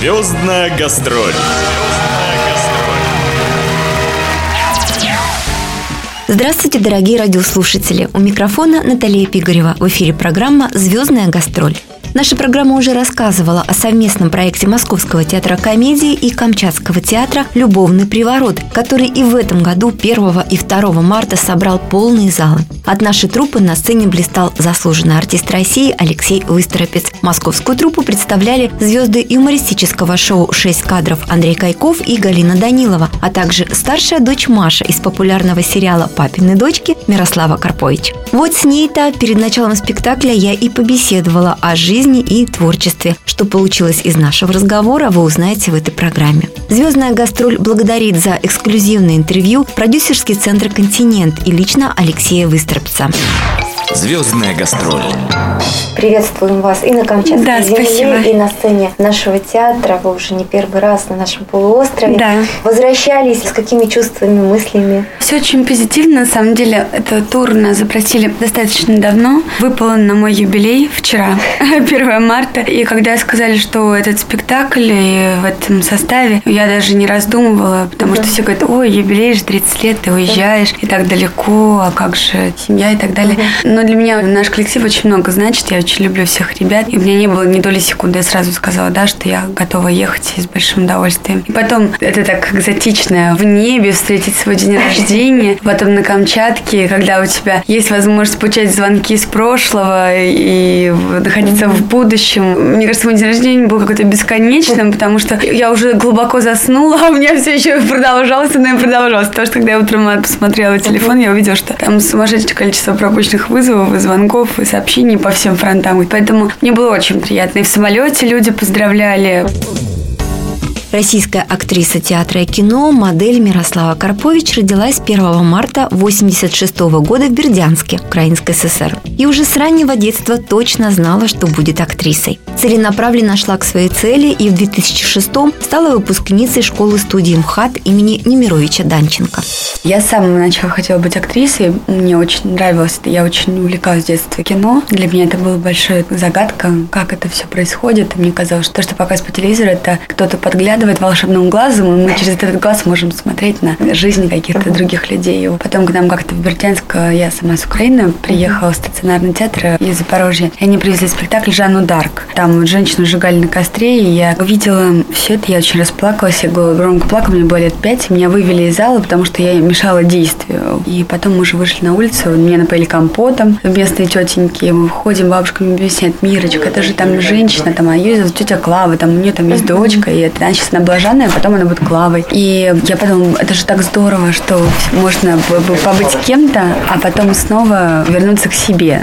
Звездная гастроль. Здравствуйте, дорогие радиослушатели! У микрофона Наталья Пигарева. В эфире программа «Звездная гастроль». Наша программа уже рассказывала о совместном проекте Московского театра комедии и Камчатского театра «Любовный приворот», который и в этом году 1 и 2 марта собрал полные залы. От нашей труппы на сцене блистал заслуженный артист России Алексей Выстропец. Московскую труппу представляли звезды юмористического шоу «Шесть кадров» Андрей Кайков и Галина Данилова, а также старшая дочь Маша из популярного сериала «Папины дочки» Мирослава Карпович. Вот с ней-то перед началом спектакля я и побеседовала о жизни и творчестве. Что получилось из нашего разговора, вы узнаете в этой программе. Звездная гастроль благодарит за эксклюзивное интервью продюсерский центр «Континент» и лично Алексея Выстропца. Звездная гастроль. Приветствуем вас и на Камчатской да, земле, спасибо. и на сцене нашего театра. Вы уже не первый раз на нашем полуострове. Да. Возвращались с какими чувствами, мыслями? Все очень позитивно. На самом деле, этот тур нас запросили достаточно давно. Выпало на мой юбилей вчера, 1 марта. И когда сказали, что этот спектакль и в этом составе, я даже не раздумывала, потому что все говорят, ой, юбилей же 30 лет, ты уезжаешь и так далеко, а как же семья и так далее. Но для меня наш коллектив очень много значит. Я очень люблю всех ребят. И у меня не было ни доли секунды. Я сразу сказала, да, что я готова ехать и с большим удовольствием. И потом это так экзотично. В небе встретить свой день рождения. Потом на Камчатке, когда у тебя есть возможность получать звонки из прошлого и находиться в будущем. Мне кажется, мой день рождения был какой-то бесконечным, потому что я уже глубоко заснула, а у меня все еще продолжалось, но и продолжалось. Потому что когда я утром посмотрела телефон, я увидела, что там сумасшедшее количество пропущенных вызовов, и звонков, и сообщений по всем фронтам. И поэтому мне было очень приятно. И в самолете люди поздравляли. Российская актриса театра и кино, модель Мирослава Карпович родилась 1 марта 1986 года в Бердянске, Украинской ССР. И уже с раннего детства точно знала, что будет актрисой. Целенаправленно шла к своей цели и в 2006 стала выпускницей школы-студии МХАТ имени Немировича Данченко. Я с самого начала хотела быть актрисой. Мне очень нравилось. Я очень увлекалась с детства кино. Для меня это была большая загадка, как это все происходит. И мне казалось, что то, что показывают по телевизору, это кто-то подглядывает волшебным глазом, и мы через этот глаз можем смотреть на жизнь каких-то других людей. И потом к нам как-то в Бердянск, я сама с Украины, приехала в стационарный театр из Запорожья. И они привезли спектакль «Жанну Дарк». Там женщину сжигали на костре, и я увидела все это, я очень расплакалась, я громко плакала, мне было лет пять, меня вывели из зала, потому что я мешала действию. И потом мы уже вышли на улицу, меня напоили компотом, местные тетеньки, мы выходим, бабушка мне объясняет, Мирочка, это же там женщина, там, а ее зовут тетя Клава, там у нее там есть дочка, и это, она сейчас она блаженная, а потом она будет Клавой. И я подумала, это же так здорово, что можно побыть кем-то, а потом снова вернуться к себе.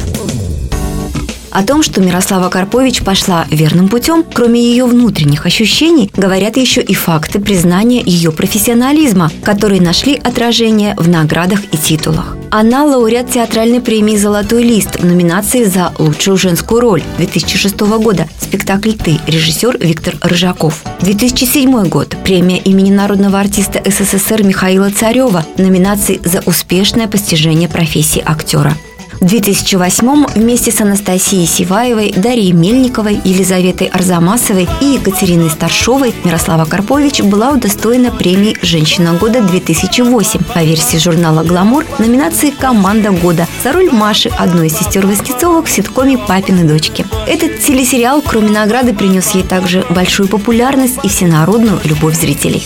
О том, что Мирослава Карпович пошла верным путем, кроме ее внутренних ощущений, говорят еще и факты признания ее профессионализма, которые нашли отражение в наградах и титулах. Она лауреат театральной премии «Золотой лист» в номинации за лучшую женскую роль 2006 года спектакль «Ты» режиссер Виктор Рыжаков. 2007 год премия имени народного артиста СССР Михаила Царева в номинации за успешное постижение профессии актера. В 2008 вместе с Анастасией Сиваевой, Дарьей Мельниковой, Елизаветой Арзамасовой и Екатериной Старшовой Мирослава Карпович была удостоена премии «Женщина года-2008» по версии журнала «Гламур» номинации «Команда года» за роль Маши, одной из сестер Воснецовых в ситкоме «Папины дочки». Этот телесериал, кроме награды, принес ей также большую популярность и всенародную любовь зрителей.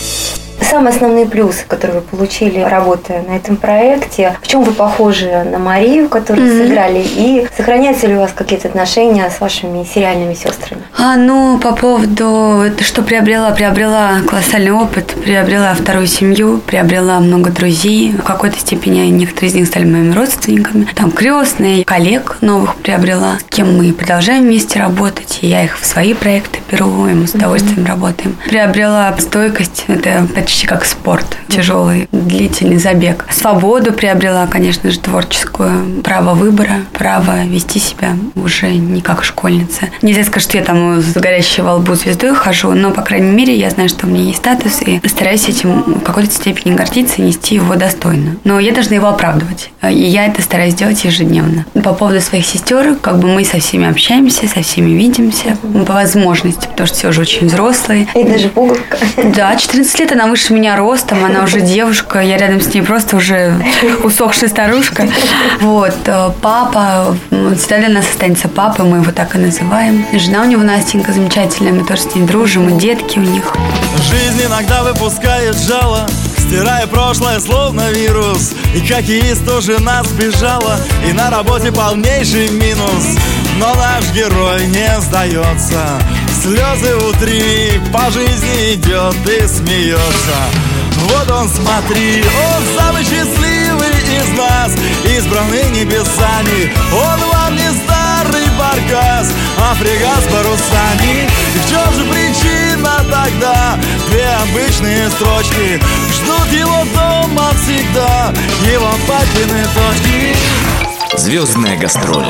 Самые основные плюсы, которые вы получили, работая на этом проекте, в чем вы похожи на Марию, которую mm-hmm. сыграли, и сохраняются ли у вас какие-то отношения с вашими сериальными сестрами? А, ну, по поводу, что приобрела, приобрела колоссальный опыт, приобрела вторую семью, приобрела много друзей. В какой-то степени некоторые из них стали моими родственниками. Там крестные, коллег новых приобрела, с кем мы продолжаем вместе работать. И я их в свои проекты беру, и мы с удовольствием mm-hmm. работаем. Приобрела стойкость, это почти как спорт, тяжелый, длительный забег. Свободу приобрела, конечно же, творческую, право выбора, право вести себя уже не как школьница. Нельзя сказать, что я там с горящей во лбу звездой хожу, но, по крайней мере, я знаю, что у меня есть статус, и стараюсь этим в какой-то степени гордиться и нести его достойно. Но я должна его оправдывать, и я это стараюсь делать ежедневно. По поводу своих сестер, как бы мы со всеми общаемся, со всеми видимся, по возможности. потому что все уже очень взрослые. И даже пуговка. Да, 14 лет она выше меня ростом, она уже девушка, я рядом с ней просто уже усохшая старушка. Вот, э, папа, всегда для нас останется папа, мы его так и называем. Жена у него Настенька замечательная, мы тоже с ней дружим, и детки у них. Жизнь иногда выпускает жало Стирая прошлое, словно вирус И хоккеист тоже нас бежала И на работе полнейший минус Но наш герой не сдается Слезы утри, по жизни идет и смеется. Вот он, смотри, он самый счастливый из нас Избранный небесами. Он вам не старый баркас, а фрегат с парусами. И в чем же причина тогда? Две обычные строчки. Ждут его дома всегда Его папины точки Звездная гастроль.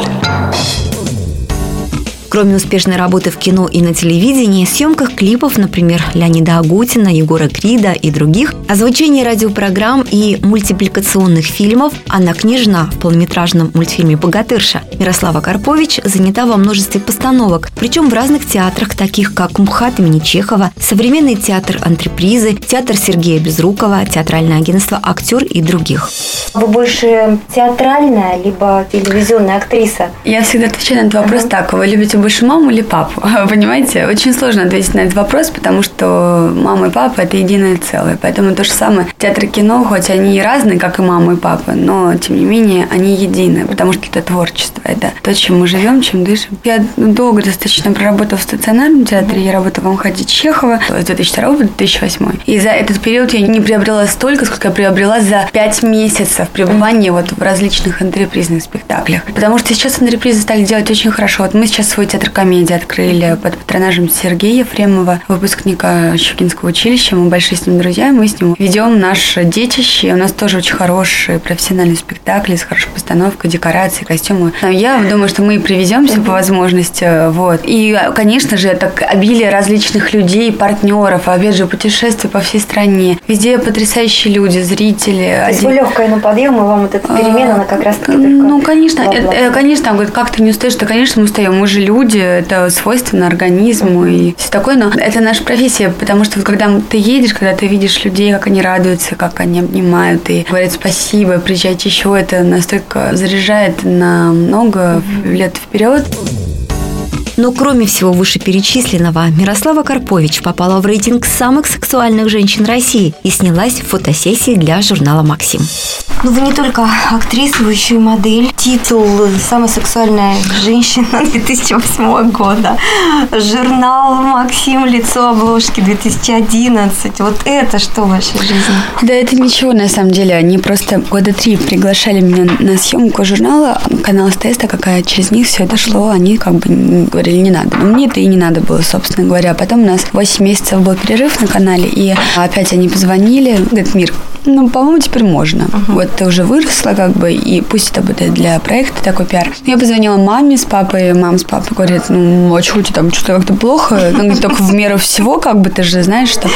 Кроме успешной работы в кино и на телевидении, съемках клипов, например, Леонида Агутина, Егора Крида и других, озвучение радиопрограмм и мультипликационных фильмов Анна Княжна в полнометражном мультфильме «Богатырша» Мирослава Карпович занята во множестве постановок, причем в разных театрах, таких как МХАТ имени Чехова, Современный театр антрепризы, театр Сергея Безрукова, театральное агентство «Актер» и других. Вы больше театральная, либо телевизионная актриса? Я всегда отвечаю на этот вопрос так. Вы любите больше маму или папу? Понимаете? Очень сложно ответить на этот вопрос, потому что мама и папа – это единое целое. Поэтому то же самое. Театр и кино, хоть они и разные, как и мама и папа, но, тем не менее, они едины, потому что это творчество. Это то, чем мы живем, чем дышим. Я долго достаточно проработала в стационарном театре. Я работала в МХАТе Чехова с 2002 по 2008. И за этот период я не приобрела столько, сколько я приобрела за 5 месяцев пребывания вот в различных антрепризных спектаклях. Потому что сейчас антрепризы стали делать очень хорошо. Вот мы сейчас свой театр комедии открыли под патронажем Сергея Ефремова, выпускника Щукинского училища. Мы большие с ним друзья, мы с ним ведем наше детище. У нас тоже очень хорошие профессиональные спектакли с хорошей постановкой, декорации, костюмы. Я думаю, что мы и привеземся по возможности. Вот. И, конечно же, это обилие различных людей, партнеров, опять же, путешествия по всей стране. Везде потрясающие люди, зрители. То есть вы легкая на подъем, и вам вот эта перемена, она как раз таки Ну, конечно, это, конечно, там говорят, как ты не устаешь, да, конечно, мы устаем. Мы же люди, это свойственно организму и все такое, но это наша профессия, потому что вот когда ты едешь, когда ты видишь людей, как они радуются, как они обнимают и говорят спасибо, приезжайте еще, это настолько заряжает на много лет вперед. Но кроме всего вышеперечисленного, Мирослава Карпович попала в рейтинг самых сексуальных женщин России и снялась в фотосессии для журнала «Максим». Ну, вы не только актриса, вы еще и модель. Титул «Самая сексуальная женщина 2008 года». Журнал «Максим. Лицо обложки 2011». Вот это что в вашей жизни? Да это ничего, на самом деле. Они просто года три приглашали меня на съемку журнала. Канал СТС, так как через них все это шло, они как бы говорили, не надо. Но мне это и не надо было, собственно говоря. Потом у нас 8 месяцев был перерыв на канале, и опять они позвонили. Говорят, Мир, ну, по-моему, теперь можно. Uh-huh. Вот ты уже выросла, как бы, и пусть это будет для проекта такой пиар. Я позвонила маме с папой, мама с папой говорит, ну, а что у тебя там, что-то как-то плохо? Говорит, только в меру всего, как бы, ты же знаешь, что...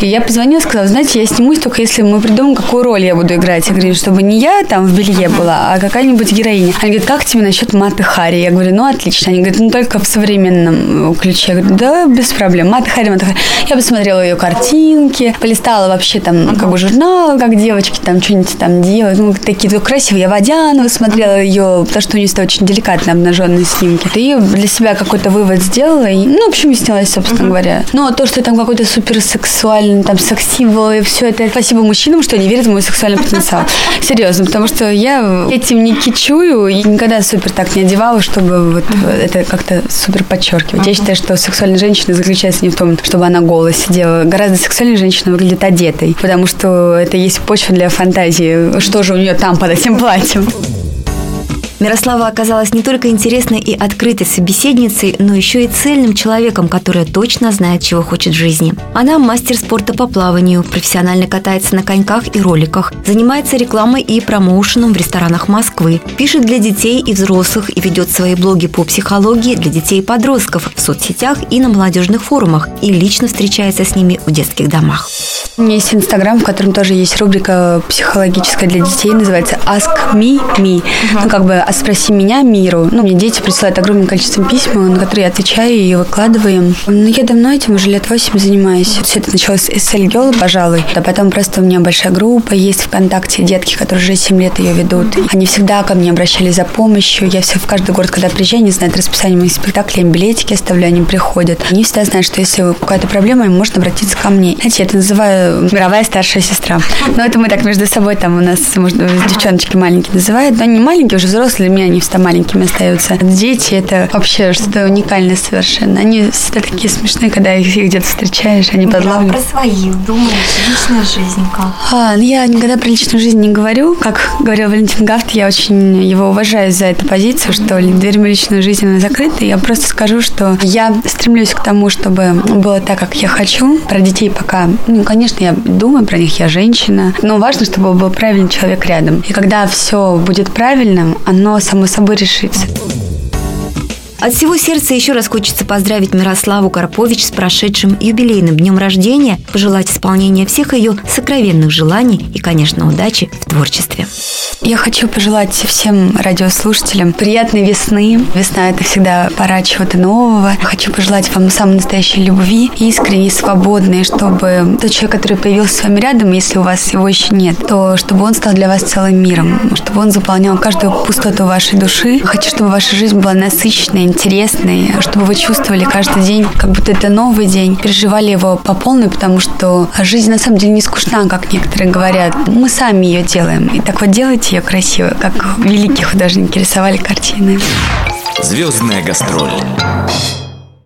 И я позвонила, сказала, знаете, я снимусь только если мы придумаем, какую роль я буду играть. Я говорю, чтобы не я там в белье была, а какая-нибудь героиня. Они говорят, как тебе насчет Маты Хари? Я говорю, ну, отлично. Они говорят, ну, только в современном ключе. Я говорю, да, без проблем. Мата Хари, Мата Хари. Я посмотрела ее картинки, полистала вообще там, как бы, журнал, как девочки там что-нибудь там делают. Ну, такие красивые. Я Водянова смотрела ее, потому что у нее очень деликатно обнаженные снимки. И для себя какой-то вывод сделала. И, ну, в общем, снялась, собственно uh-huh. говоря. Но то, что там какой-то суперсексуальный, там, секс-символ и все это, спасибо мужчинам, что они верят в мой сексуальный потенциал. Серьезно, потому что я этим не кичую и никогда супер так не одевала, чтобы вот это как-то супер подчеркивать. Я считаю, что сексуальная женщина заключается не в том, чтобы она голая сидела. Гораздо сексуальнее женщина выглядит одетой, потому что это есть почва для фантазии. Что же у нее там под этим платьем? Мирослава оказалась не только интересной и открытой собеседницей, но еще и цельным человеком, который точно знает, чего хочет в жизни. Она мастер спорта по плаванию, профессионально катается на коньках и роликах, занимается рекламой и промоушеном в ресторанах Москвы, пишет для детей и взрослых и ведет свои блоги по психологии для детей и подростков в соцсетях и на молодежных форумах и лично встречается с ними в детских домах. У меня есть Инстаграм, в котором тоже есть рубрика психологическая для детей, называется Ask Me Me. Ну, как бы «А спроси меня миру». Ну, мне дети присылают огромное количество писем, на которые я отвечаю и выкладываем. Но я давно этим уже лет восемь занимаюсь. Все это началось с Эльгела, пожалуй. А потом просто у меня большая группа есть ВКонтакте, детки, которые уже 7 лет ее ведут. Они всегда ко мне обращались за помощью. Я все в каждый город, когда приезжаю, они знают расписание моих спектаклей, им билетики оставляю, они приходят. Они всегда знают, что если какая-то проблема, им можно обратиться ко мне. Знаете, я это называю мировая старшая сестра. Но это мы так между собой, там у нас, может, девчоночки маленькие называют, но они маленькие, уже взрослые, для меня они всегда маленькими остаются. Дети – это вообще что-то уникальное совершенно. Они всегда такие смешные, когда их где-то встречаешь, они подлавливают. Про своих думаешь, личная жизнь как? А, ну я никогда про личную жизнь не говорю. Как говорил Валентин Гафт, я очень его уважаю за эту позицию, что дверь в личную жизнь она закрыта. Я просто скажу, что я стремлюсь к тому, чтобы было так, как я хочу. Про детей пока, ну, конечно, я думаю про них, я женщина, но важно, чтобы был правильный человек рядом. И когда все будет правильным, оно само собой решится. От всего сердца еще раз хочется поздравить Мирославу Карпович с прошедшим юбилейным днем рождения, пожелать исполнения всех ее сокровенных желаний и, конечно, удачи в творчестве. Я хочу пожелать всем радиослушателям приятной весны. Весна – это всегда пора чего-то нового. Хочу пожелать вам самой настоящей любви, искренней, свободной, чтобы тот человек, который появился с вами рядом, если у вас его еще нет, то чтобы он стал для вас целым миром, чтобы он заполнял каждую пустоту вашей души. Хочу, чтобы ваша жизнь была насыщенной, интересной, чтобы вы чувствовали каждый день, как будто это новый день, переживали его по полной, потому что жизнь на самом деле не скучна, как некоторые говорят. Мы сами ее делаем. И так вот делайте ее красиво, как великие художники рисовали картины. Звездная гастроль.